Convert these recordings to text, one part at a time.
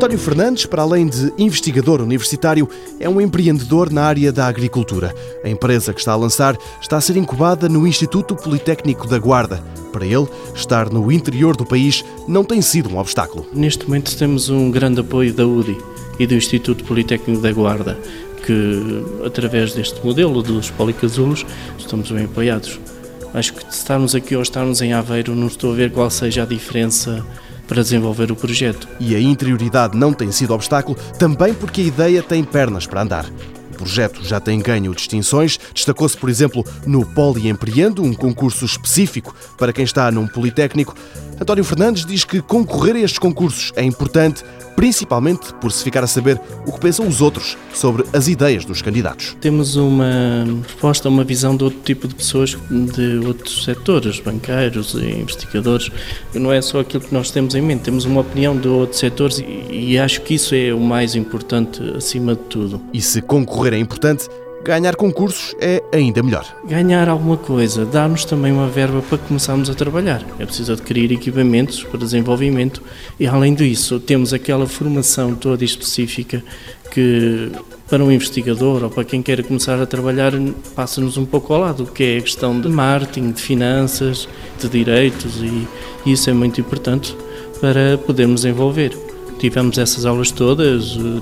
António Fernandes, para além de investigador universitário, é um empreendedor na área da agricultura. A empresa que está a lançar está a ser incubada no Instituto Politécnico da Guarda. Para ele, estar no interior do país não tem sido um obstáculo. Neste momento temos um grande apoio da UDI e do Instituto Politécnico da Guarda, que através deste modelo dos policasulos estamos bem apoiados. Acho que estarmos aqui ou estarmos em Aveiro, não estou a ver qual seja a diferença para desenvolver o projeto. E a interioridade não tem sido obstáculo, também porque a ideia tem pernas para andar. O projeto já tem ganho distinções, destacou-se, por exemplo, no Poli Empreendo, um concurso específico para quem está num Politécnico. António Fernandes diz que concorrer a estes concursos é importante principalmente por se ficar a saber o que pensam os outros sobre as ideias dos candidatos. Temos uma proposta, uma visão de outro tipo de pessoas de outros setores, banqueiros e investigadores. Não é só aquilo que nós temos em mente, temos uma opinião de outros setores e, e acho que isso é o mais importante acima de tudo. E se concorrer é importante, ganhar concursos é ainda melhor. Ganhar alguma coisa, dar-nos também uma verba para começarmos a trabalhar. É preciso adquirir equipamentos para desenvolvimento e, além disso, temos aquela formação toda específica que para um investigador ou para quem queira começar a trabalhar passa-nos um pouco ao lado, que é a questão de marketing, de finanças, de direitos e isso é muito importante para podermos desenvolver. Tivemos essas aulas todas, eh,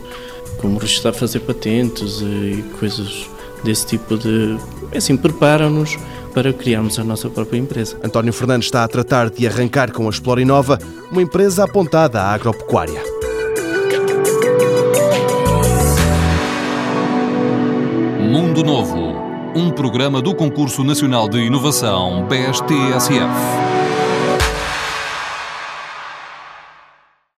como registrar, fazer patentes e coisas desse tipo de. Assim, preparam-nos para criarmos a nossa própria empresa. António Fernandes está a tratar de arrancar com a Explorinova, uma empresa apontada à agropecuária. Mundo Novo, um programa do Concurso Nacional de Inovação BSTSF.